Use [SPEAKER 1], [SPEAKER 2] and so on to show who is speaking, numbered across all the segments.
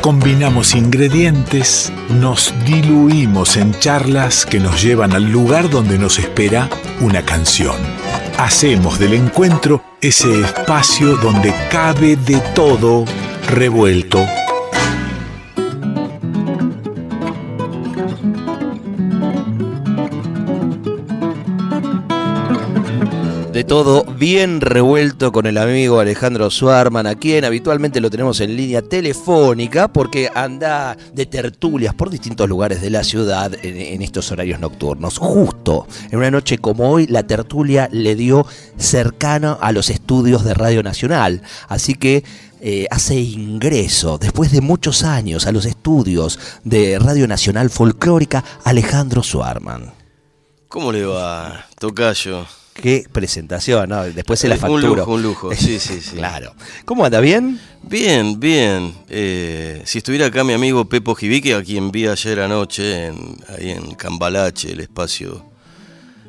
[SPEAKER 1] Combinamos ingredientes, nos diluimos en charlas que nos llevan al lugar donde nos espera una canción. Hacemos del encuentro ese espacio donde cabe de todo revuelto
[SPEAKER 2] todo bien revuelto con el amigo Alejandro Suarman, a quien habitualmente lo tenemos en línea telefónica porque anda de tertulias por distintos lugares de la ciudad en, estos horarios nocturnos. Justo en una noche como hoy, la tertulia le dio cercano a los estudios de Radio Nacional. Así que eh, hace ingreso, después de muchos años, a los estudios de Radio Nacional Folclórica, Alejandro Suarman.
[SPEAKER 3] ¿Cómo le va, Tocayo?
[SPEAKER 2] Qué presentación, ¿no? Después se la facturo.
[SPEAKER 3] Un lujo, un lujo, sí, sí, sí.
[SPEAKER 2] claro. ¿Cómo anda? ¿Bien?
[SPEAKER 3] Bien, bien. Eh, si estuviera acá mi amigo Pepo Jivique, a quien vi ayer anoche, en, ahí en Cambalache, el espacio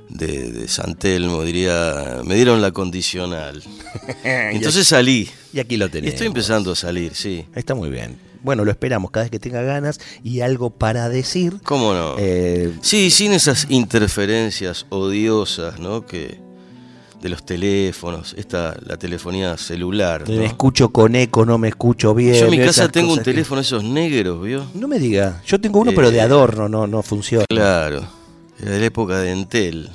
[SPEAKER 3] de, de San Telmo, diría, me dieron la condicional. Entonces salí.
[SPEAKER 2] Y aquí lo tenés.
[SPEAKER 3] Estoy empezando a salir, sí.
[SPEAKER 2] Está muy bien. Bueno, lo esperamos cada vez que tenga ganas y algo para decir.
[SPEAKER 3] ¿Cómo no? Eh, sí, sin esas interferencias odiosas, ¿no? Que de los teléfonos, esta la telefonía celular.
[SPEAKER 2] Me escucho con eco, no me escucho bien.
[SPEAKER 3] Yo en mi casa tengo un teléfono esos negros, ¿vio?
[SPEAKER 2] No me diga. Yo tengo uno, pero de eh, adorno, no, no funciona.
[SPEAKER 3] Claro. Era de la época de Entel.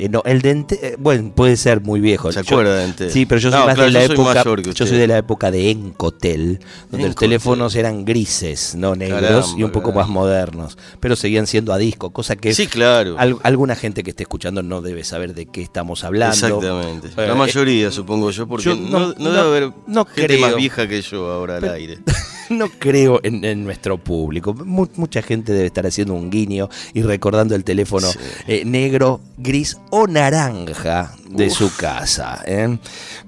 [SPEAKER 2] Eh, no, el de eh, bueno, puede ser muy viejo.
[SPEAKER 3] ¿Se acuerda de Entel?
[SPEAKER 2] Sí, pero yo soy más de la época. Yo soy de la época de Encotel, donde los teléfonos eran grises, no negros y un poco más modernos, pero seguían siendo a disco, cosa que
[SPEAKER 3] sí, claro.
[SPEAKER 2] alguna gente que esté escuchando no debe saber de qué estamos hablando.
[SPEAKER 3] Exactamente. la eh, mayoría, supongo yo, porque no, debe haber gente más vieja que yo ahora al aire.
[SPEAKER 2] no creo en, nuestro público. mucha gente debe estar haciendo un guiño y recordando el teléfono eh, negro, gris o naranja de su casa. ¿eh?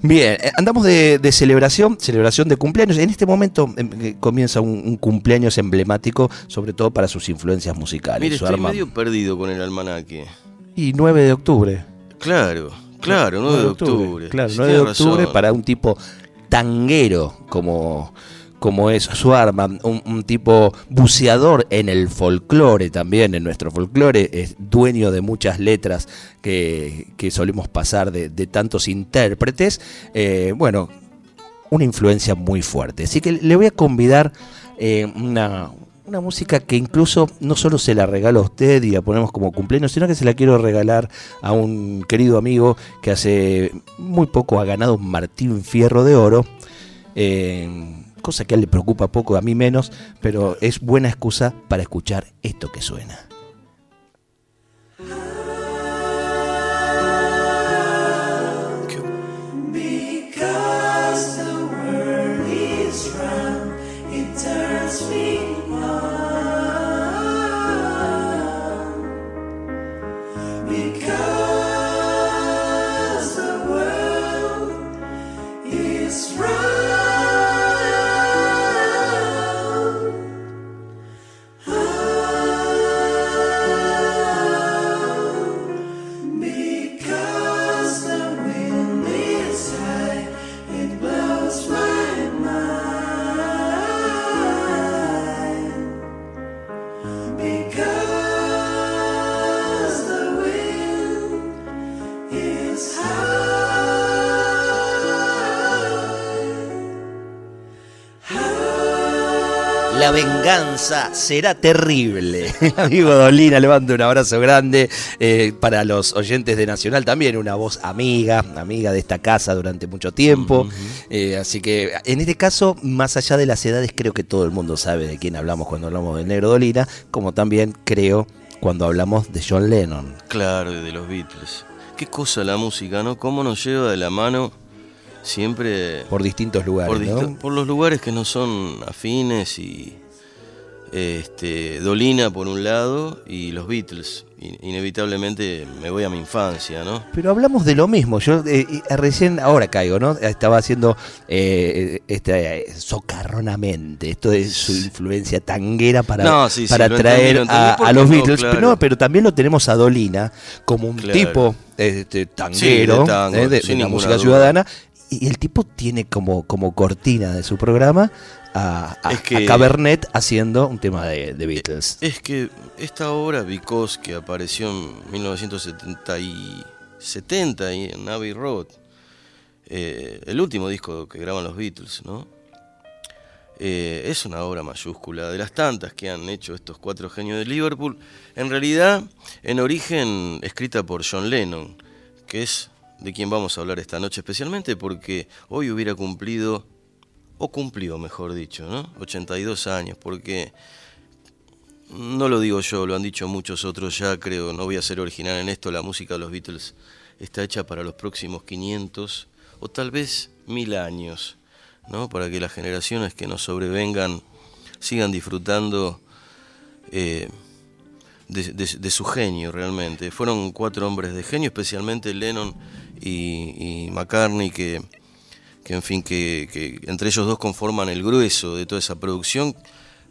[SPEAKER 2] Bien, eh, andamos de, celebración, celebración de cumpleaños. En este momento em, comienza un, cumpleaños emblemático, sobre todo para sus influencias musicales.
[SPEAKER 3] Mire, estoy medio perdido con el almanaque.
[SPEAKER 2] Y 9 de octubre.
[SPEAKER 3] Claro, claro, 9 de octubre.
[SPEAKER 2] Claro, 9 de octubre para un tipo tanguero como como es Suarman, un, un tipo buceador en el folclore también, en nuestro folclore, es dueño de muchas letras que, solemos pasar de, tantos intérpretes, eh, bueno, una influencia muy fuerte. Así que le voy a convidar eh, una, una música que incluso no solo se la regalo a usted y la ponemos como cumpleaños, sino que se la quiero regalar a un querido amigo que hace muy poco ha ganado un Martín Fierro de Oro. Eh, cosa que a él le preocupa poco, a mí menos, pero es buena excusa para escuchar esto que suena. La venganza será terrible. Amigo Dolina, le mando un abrazo grande. Eh, para los oyentes de Nacional también, una voz amiga, amiga de esta casa durante mucho tiempo. Eh, así que en este caso, más allá de las edades, creo que todo el mundo sabe de quién hablamos cuando hablamos de Negro Dolina, como también creo cuando hablamos de John Lennon.
[SPEAKER 3] Claro, de los Beatles. Qué cosa la música, ¿no? ¿Cómo nos lleva de la mano? Siempre
[SPEAKER 2] por distintos lugares
[SPEAKER 3] por, por, los lugares que no son afines y este Dolina por un lado y los Beatles. Inevitablemente me voy a mi infancia no
[SPEAKER 2] pero hablamos de lo mismo. Yo eh, eh, recién ahora caigo no estaba haciendo eh, este socarronamente esto de su influencia tanguera para para traer a, los Beatles. Pero, no, pero también lo tenemos a Dolina como un tipo este, tanguero de, la música ciudadana y el tipo tiene como, como cortina de su programa a, a-
[SPEAKER 3] Es que-
[SPEAKER 2] a Cabernet haciendo un tema de, de Beatles.
[SPEAKER 3] Es que esta obra, Because, que apareció en 1970 y, 70 y en Abbey Road, eh, el último disco que graban los Beatles, ¿no? Eh, es una obra mayúscula, de las tantas que han hecho estos cuatro genios de Liverpool. En realidad, en origen, escrita por John Lennon, que es de quien vamos a hablar esta noche especialmente porque hoy hubiera cumplido, o cumplió mejor dicho, ¿no? 82 años, porque no lo digo yo, lo han dicho muchos otros ya, creo, no voy a ser original en esto, la música de los Beatles está hecha para los próximos 500 o tal vez mil años, ¿no? Para que las generaciones que nos sobrevengan sigan disfrutando eh, de- de su genio realmente. Fueron cuatro hombres de genio, especialmente Lennon y, y McCartney, que, que en fin, que, que entre ellos dos conforman el grueso de toda esa producción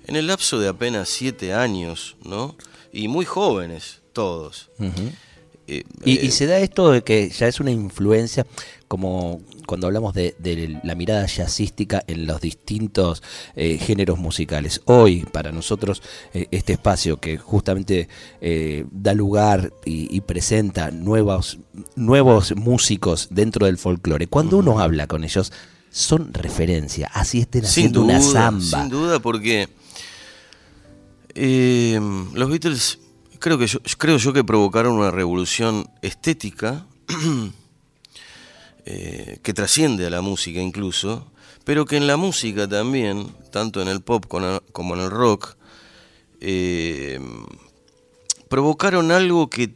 [SPEAKER 3] en el lapso de apenas siete años, ¿no? Y muy jóvenes, todos. Eh,
[SPEAKER 2] Y,
[SPEAKER 3] eh,
[SPEAKER 2] y se da esto de que ya es una influencia, como cuando hablamos de, de la mirada jazzística en los distintos eh, géneros musicales. Hoy, para nosotros, eh, este espacio que justamente eh, da lugar y, y presenta nuevos, nuevos músicos dentro del folclore, cuando uno habla con ellos, son referencia, así estén haciendo
[SPEAKER 3] duda,
[SPEAKER 2] una samba.
[SPEAKER 3] sin duda, porque eh, los Beatles creo que yo, creo yo que provocaron una revolución estética eh, que trasciende a la música incluso, pero que en la música también, tanto en el pop como en el rock, eh, provocaron algo que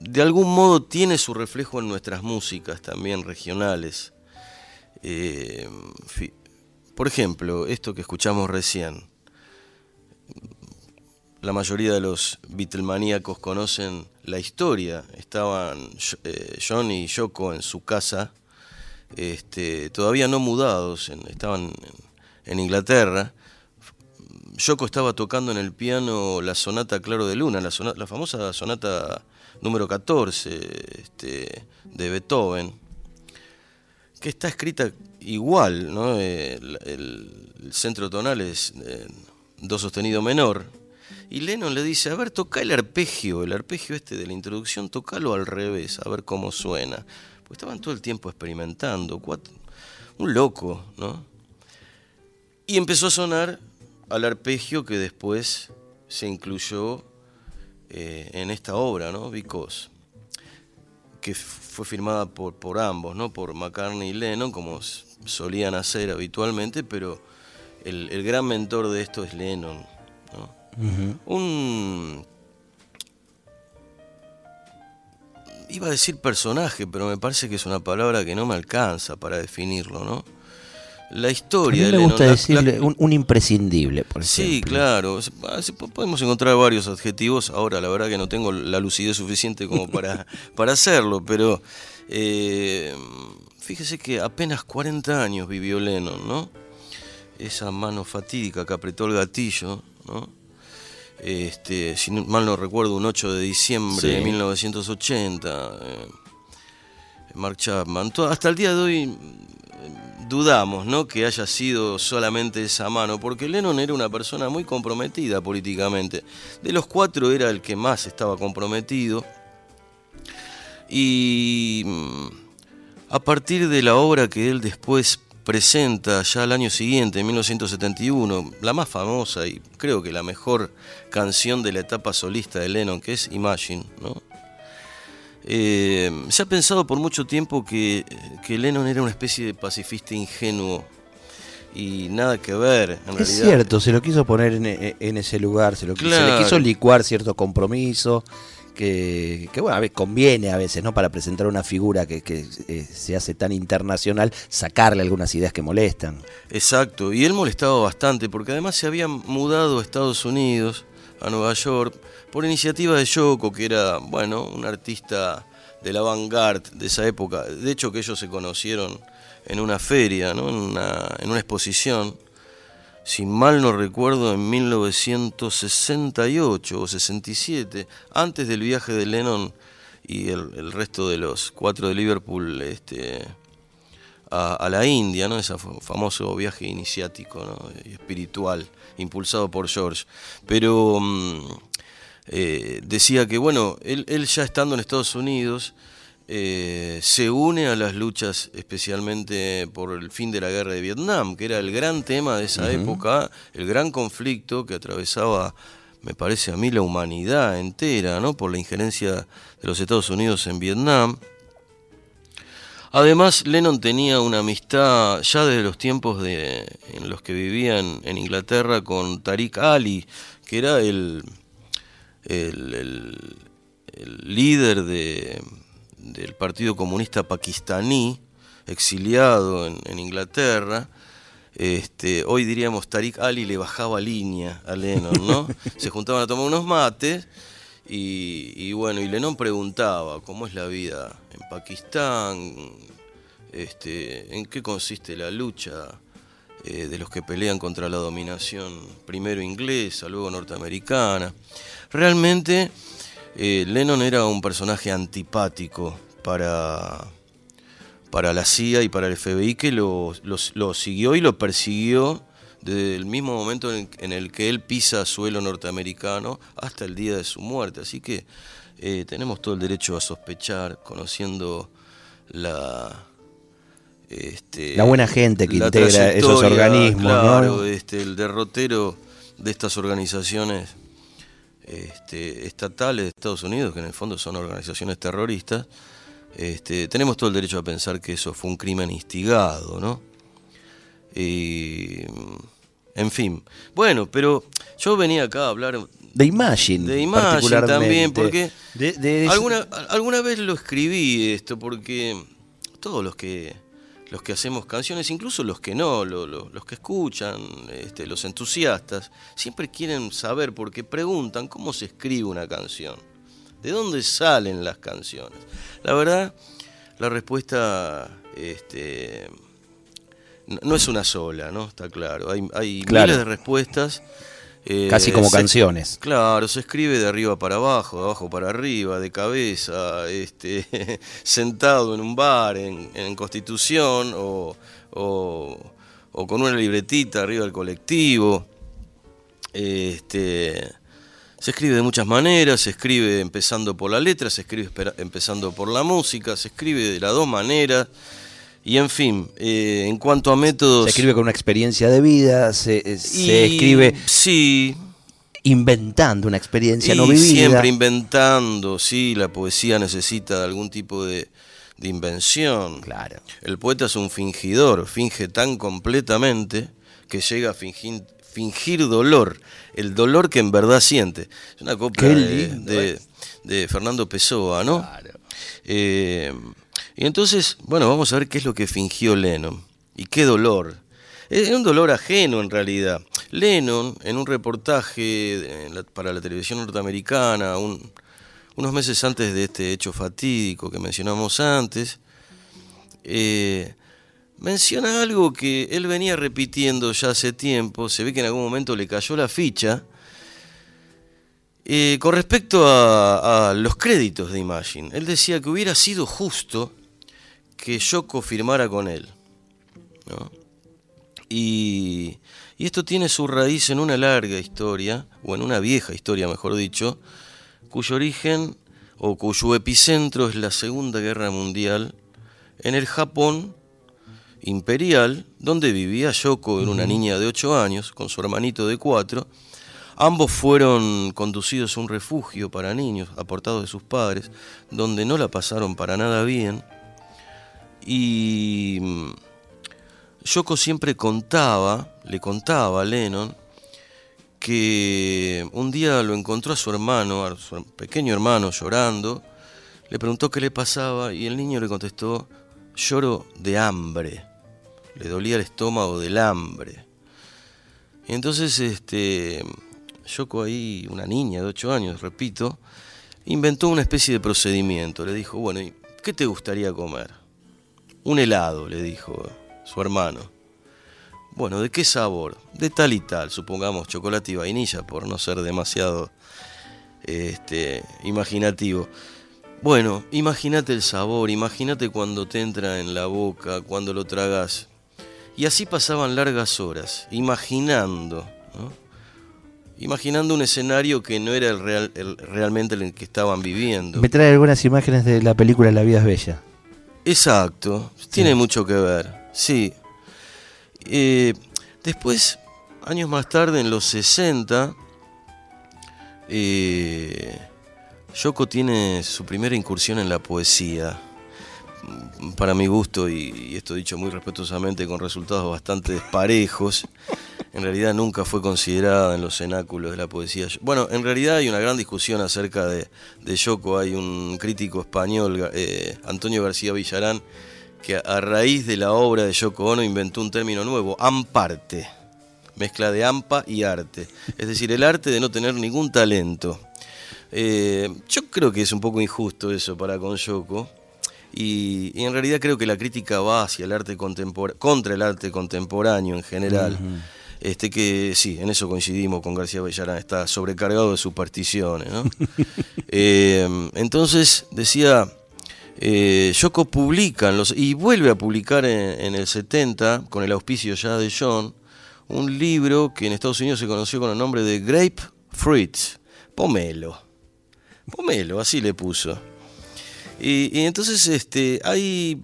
[SPEAKER 3] de algún modo tiene su reflejo en nuestras músicas también regionales. Eh, por ejemplo, esto que escuchamos recién. La mayoría de los Beatlemaníacos conocen la historia. Estaban eh, John y Yoko en su casa, este, todavía no mudados, estaban en, Inglaterra. Yoko estaba tocando en el piano la sonata Claro de Luna, la, famosa sonata número 14 este, de Beethoven, que está escrita igual, ¿no? Eh, el centro tonal es eh, do sostenido menor. Y Lennon le dice, a ver, toca el arpegio, el arpegio este de la introducción, tocalo al revés, a ver cómo suena. Pues estaban todo el tiempo experimentando, un loco, ¿no? Y empezó a sonar al arpegio que después se incluyó eh, en esta obra, ¿no? Because, que fue firmada por, por ambos, ¿no? Por McCartney y Lennon, como solían hacer habitualmente, pero el gran mentor de esto es Lennon, Un... Iba a decir personaje, pero me parece que es una palabra que no me alcanza para definirlo, ¿no? La
[SPEAKER 2] A
[SPEAKER 3] historia
[SPEAKER 2] mí
[SPEAKER 3] de
[SPEAKER 2] me gusta
[SPEAKER 3] Lennon, la- la-
[SPEAKER 2] decirle un, un imprescindible, por
[SPEAKER 3] Sí,
[SPEAKER 2] ejemplo.
[SPEAKER 3] claro. Ah, Podemos encontrar varios adjetivos. Ahora, la verdad que no tengo la lucidez suficiente como para, para hacerlo, pero eh, fíjese que apenas 40 años vivió Lennon, ¿no? Esa mano fatídica que apretó el gatillo, ¿no? Este, si mal no recuerdo, un 8 de diciembre
[SPEAKER 2] Sí.
[SPEAKER 3] de 1980. eh, Mark Chapman. Hasta el día de hoy mm, dudamos ¿no? que haya sido solamente esa mano, porque Lennon era una persona muy comprometida políticamente. De los cuatro era el que más estaba comprometido. Y mm, a partir de la obra que él después presenta ya al año siguiente, en 1971, la más famosa y creo que la mejor canción de la etapa solista de Lennon, que es Imagine, ¿no? Eh, se ha pensado por mucho tiempo que, que Lennon era una especie de pacifista ingenuo y nada que ver, en
[SPEAKER 2] Es
[SPEAKER 3] realidad.
[SPEAKER 2] cierto, se lo quiso poner en, en ese lugar, se, lo, se le quiso licuar cierto compromiso, que, que, bueno, a veces conviene a veces, ¿no? Para presentar una figura que, eh, se hace tan internacional, sacarle algunas ideas que molestan.
[SPEAKER 3] Exacto, y él molestaba bastante porque además se había mudado a Estados Unidos, a Nueva York, por iniciativa de Yoko, que era, bueno, un artista de la vanguard de esa época. De hecho, que ellos se conocieron en una feria, ¿no? en una exposición, si mal no recuerdo, en 1968 o 67, antes del viaje de Lennon y el, resto de los cuatro de Liverpool este, a, la India, ¿no? ese famoso viaje iniciático ¿no? espiritual impulsado por George. Pero mm, eh, decía que, bueno, él, ya estando en Estados Unidos, eh, se une a las luchas especialmente por el fin de la guerra de Vietnam, que era el gran tema de esa época, el gran conflicto que atravesaba, me parece a mí, la humanidad entera, ¿no? por la injerencia de los Estados Unidos en Vietnam. Además, Lennon tenía una amistad ya desde los tiempos de, en los que vivía en, Inglaterra con Tariq Ali, que era el, el, líder del Partido Comunista Pakistaní, exiliado en, Inglaterra. Este, hoy diríamos Tariq Ali le bajaba línea a Lennon, ¿no? Se juntaban a tomar unos mates y, bueno, y Lennon preguntaba cómo es la vida en Pakistán, este, en qué consiste la lucha eh, de los que pelean contra la dominación primero inglesa, luego norteamericana. Realmente eh, Lennon era un personaje antipático para, para la CIA y para el FBI que lo, lo siguió y lo persiguió desde el mismo momento en, el que él pisa suelo norteamericano hasta el día de su muerte. Así que eh, tenemos todo el derecho a sospechar, conociendo la...
[SPEAKER 2] Este, la buena gente que integra esos organismos.
[SPEAKER 3] Claro, este, el derrotero de estas organizaciones este, estatales de Estados Unidos, que en el fondo son organizaciones terroristas, este, tenemos todo el derecho a pensar que eso fue un crimen instigado, ¿no? Y, en fin. Bueno, pero yo venía acá a hablar
[SPEAKER 2] de Imagine.
[SPEAKER 3] De Imagine también, porque alguna, alguna vez lo escribí esto, porque todos los que los que hacemos canciones, incluso los que no, los que escuchan, este, los entusiastas, siempre quieren saber, porque preguntan cómo se escribe una canción, de dónde salen las canciones. La verdad, la respuesta este, no es una sola, ¿no? Está claro. Hay, hay miles de respuestas.
[SPEAKER 2] Eh, Casi como canciones.
[SPEAKER 3] Claro, se escribe de arriba para abajo, de abajo para arriba, de cabeza, este, sentado en un bar, en, Constitución, o, con una libretita arriba del colectivo. Este, se escribe de muchas maneras, se escribe empezando por la letra, se escribe empezando por la música, se escribe de las dos maneras. Y en fin, eh, en cuanto a métodos...
[SPEAKER 2] Se escribe con una experiencia de vida, se, eh, escribe...
[SPEAKER 3] Sí.
[SPEAKER 2] Inventando una experiencia no vivida.
[SPEAKER 3] Siempre inventando, sí, la poesía necesita de algún tipo de, invención.
[SPEAKER 2] Claro.
[SPEAKER 3] El poeta es un fingidor, finge tan completamente que llega a fingir, fingir dolor, el dolor que en verdad siente. Es una copla de, de, Fernando Pessoa, ¿no? Claro. Eh, y entonces, bueno, vamos a ver qué es lo que fingió Lennon. Y qué dolor. Es un dolor ajeno en realidad. Lennon, en un reportaje para la televisión norteamericana, unos meses antes de este hecho fatídico que mencionamos antes, eh, menciona algo que él venía repitiendo ya hace tiempo, se ve que en algún momento le cayó la ficha, eh, con respecto a, a, los créditos de Imagine. Él decía que hubiera sido justo que Yoko firmara con él. Y, esto tiene su raíz en una larga historia, o en una vieja historia, mejor dicho, cuyo origen o cuyo epicentro es la Segunda Guerra Mundial en el Japón imperial, donde vivía Yoko, era una niña de 8 años, con su hermanito de 4. Ambos fueron conducidos a un refugio para niños, aportados de sus padres, donde no la pasaron para nada bien. Y mm, Yoko siempre contaba, le contaba a Lennon, que un día lo encontró a su hermano, a su pequeño hermano llorando, le preguntó qué le pasaba y el niño le contestó, lloro de hambre, le dolía el estómago del hambre. Y entonces este, Yoko ahí, una niña de 8 años, repito, inventó una especie de procedimiento, le dijo, bueno, ¿qué te gustaría comer? Un helado, le dijo su hermano. Bueno, ¿de qué sabor? De tal y tal, supongamos chocolate y vainilla, por no ser demasiado este, imaginativo. Bueno, imagínate el sabor, imagínate cuando te entra en la boca, cuando lo tragas. Y así pasaban largas horas, imaginando, ¿no? imaginando un escenario que no era el real, el, realmente el que estaban viviendo.
[SPEAKER 2] Me trae algunas imágenes de la película La vida es bella.
[SPEAKER 3] Exacto, tiene sí. mucho que ver, sí. Eh, después, años más tarde, en los 60, eh, Yoko tiene su primera incursión en la poesía. Para mi gusto, y, y esto dicho muy respetuosamente, con resultados bastante desparejos en realidad nunca fue considerada en los cenáculos de la poesía. Bueno, en realidad hay una gran discusión acerca de, de Yoko. Hay un crítico español, eh, Antonio García Villarán, que a raíz de la obra de Yoko Ono inventó un término nuevo, amparte, mezcla de ampa y arte. Es decir, el arte de no tener ningún talento. Eh, yo creo que es un poco injusto eso para con Yoko. Y, en realidad creo que la crítica va hacia el arte contra el arte contemporáneo en general. Este que sí, en eso coincidimos con García Bellarán, está sobrecargado de supersticiones. ¿no? eh, entonces decía, eh, Yoko publica en los, y vuelve a publicar en, en, el 70, con el auspicio ya de John, un libro que en Estados Unidos se conoció con el nombre de Grape Fruits, pomelo. Pomelo, así le puso. Y, y entonces este, hay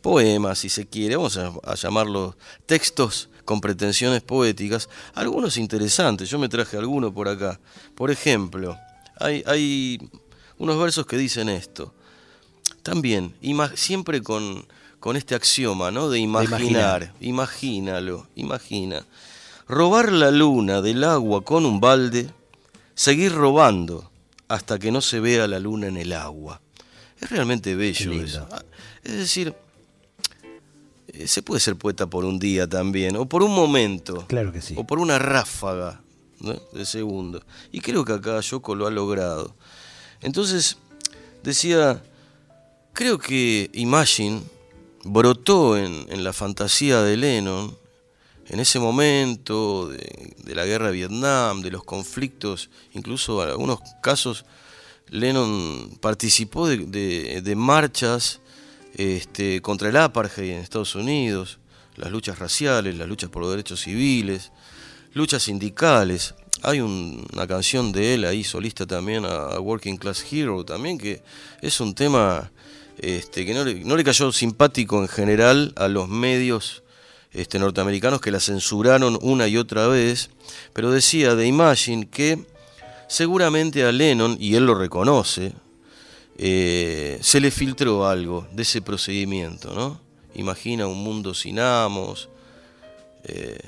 [SPEAKER 3] poemas, si se quiere, vamos a, a llamarlos textos con pretensiones poéticas, algunos interesantes, yo me traje algunos por acá. Por ejemplo, hay, hay unos versos que dicen esto. También, siempre con, con este axioma, ¿no? De imaginar, de imagínalo, imagina. Robar la luna del agua con un balde, seguir robando hasta que no se vea la luna en el agua. Es realmente bello eso. Es decir, se puede ser poeta por un día también, o por un momento.
[SPEAKER 2] Claro que sí.
[SPEAKER 3] O por una ráfaga ¿no? de segundo. Y creo que acá Yoko lo ha logrado. Entonces, decía, creo que Imagine brotó en, en la fantasía de Lennon, en ese momento de, de, la guerra de Vietnam, de los conflictos, incluso en algunos casos Lennon participó de, de, de marchas este, contra el apartheid en Estados Unidos, las luchas raciales, las luchas por los derechos civiles, luchas sindicales. Hay un, una canción de él ahí, solista también, a, Working Class Hero, también, que es un tema este, que no le, no le cayó simpático en general a los medios este, norteamericanos que la censuraron una y otra vez, pero decía de Imagine que seguramente a Lennon, y él lo reconoce, eh, se le filtró algo de ese procedimiento, ¿no? Imagina un mundo sin amos, eh,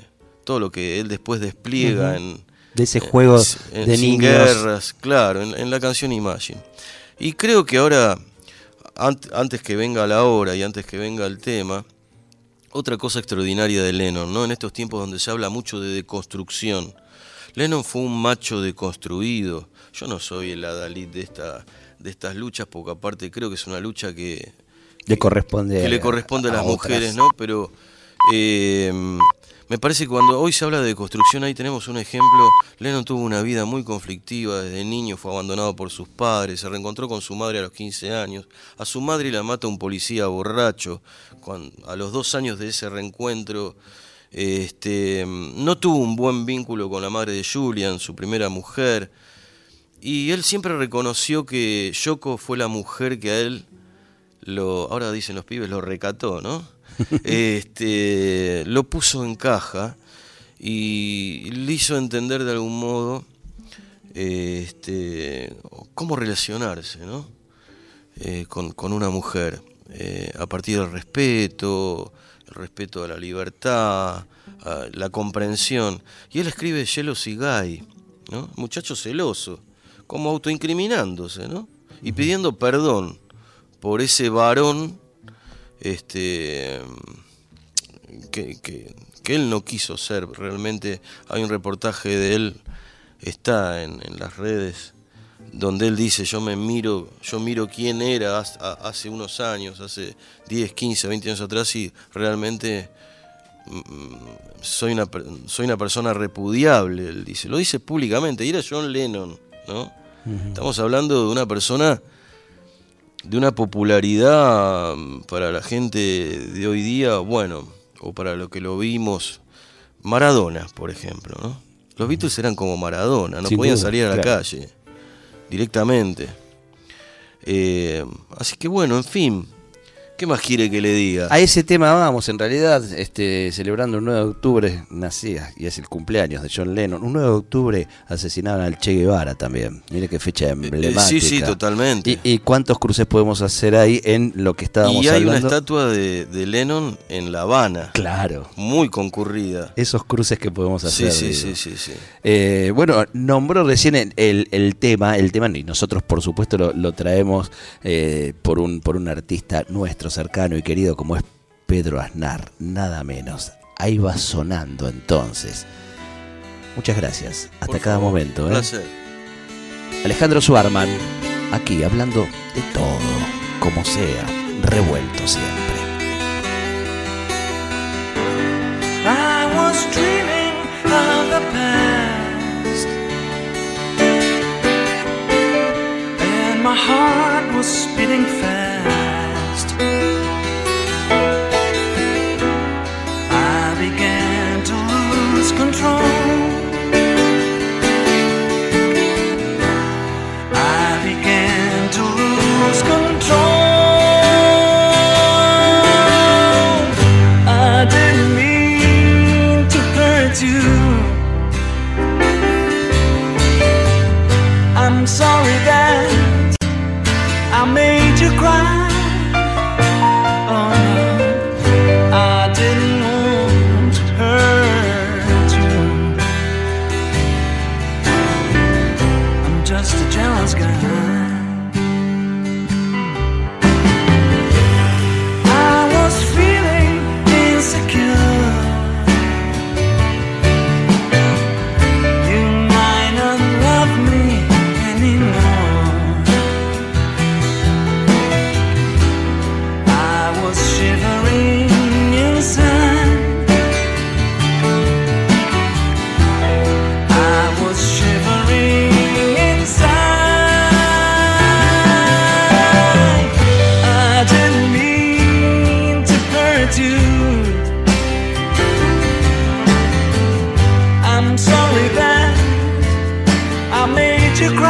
[SPEAKER 3] todo lo que él después despliega uh -huh. en...
[SPEAKER 2] De ese juego
[SPEAKER 3] en,
[SPEAKER 2] de
[SPEAKER 3] en sin
[SPEAKER 2] niños.
[SPEAKER 3] guerras, claro, en, en, la canción Imagine. Y creo que ahora, antes que venga la hora y antes que venga el tema, otra cosa extraordinaria de Lennon, ¿no? En estos tiempos donde se habla mucho de deconstrucción. Lennon fue un macho deconstruido. Yo no soy el adalid de esta de estas luchas, porque aparte creo que es una lucha que,
[SPEAKER 2] le corresponde,
[SPEAKER 3] que le corresponde a, a, las mujeres, ¿no? Pero eh, me parece que cuando hoy se habla de construcción, ahí tenemos un ejemplo. Lennon tuvo una vida muy conflictiva, desde niño fue abandonado por sus padres, se reencontró con su madre a los 15 años. A su madre la mata un policía borracho. Cuando, a los dos años de ese reencuentro, este, no tuvo un buen vínculo con la madre de Julian, su primera mujer. Y él siempre reconoció que Yoko fue la mujer que a él, lo, ahora dicen los pibes, lo recató, ¿no? este, lo puso en caja y le hizo entender de algún modo este, cómo relacionarse, ¿no? Eh, con, con, una mujer, eh, a partir del respeto, el respeto a la libertad, a la comprensión. Y él escribe Jealousy Guy, ¿no? Muchacho celoso como autoincriminándose, ¿no? Y pidiendo perdón por ese varón este, que, él no quiso ser. Realmente hay un reportaje de él, está en, en, las redes, donde él dice, yo me miro, yo miro quién era hace unos años, hace 10, 15, 20 años atrás y realmente mm, soy una, soy una persona repudiable, él dice, lo dice públicamente, y era John Lennon, ¿no? Estamos hablando de una persona de una popularidad mm, para la gente de hoy día, bueno, o para lo que lo vimos, Maradona, por ejemplo, ¿no? Los Beatles eran como Maradona, no podían salir a la calle directamente. Eh, así que bueno, en fin, ¿Qué más quiere que le diga?
[SPEAKER 4] A ese tema vamos, en realidad, este, celebrando el 9 de octubre, nacía, y es el cumpleaños de John Lennon. Un 9 de octubre asesinaron al Che Guevara también. Mire qué fecha eh, emblemática.
[SPEAKER 3] sí, sí, totalmente.
[SPEAKER 4] ¿Y, cuántos cruces podemos hacer ahí en lo que estábamos hablando?
[SPEAKER 3] Y hay una estatua de, Lennon en La Habana.
[SPEAKER 4] Claro.
[SPEAKER 3] Muy concurrida.
[SPEAKER 4] Esos cruces que podemos hacer.
[SPEAKER 3] Sí, sí, sí, sí,
[SPEAKER 4] eh, bueno, nombró recién el, tema, el tema, y nosotros por supuesto lo, traemos eh, por, un, por un artista nuestro cercano y querido como es Pedro Aznar, nada menos. Ahí va sonando entonces. Muchas gracias. Hasta cada momento. ¿eh? Alejandro Suarman, aquí hablando de todo, como sea, revuelto siempre. I was dreaming of the past. And my heart was spitting fast. gonna hurt. you cry.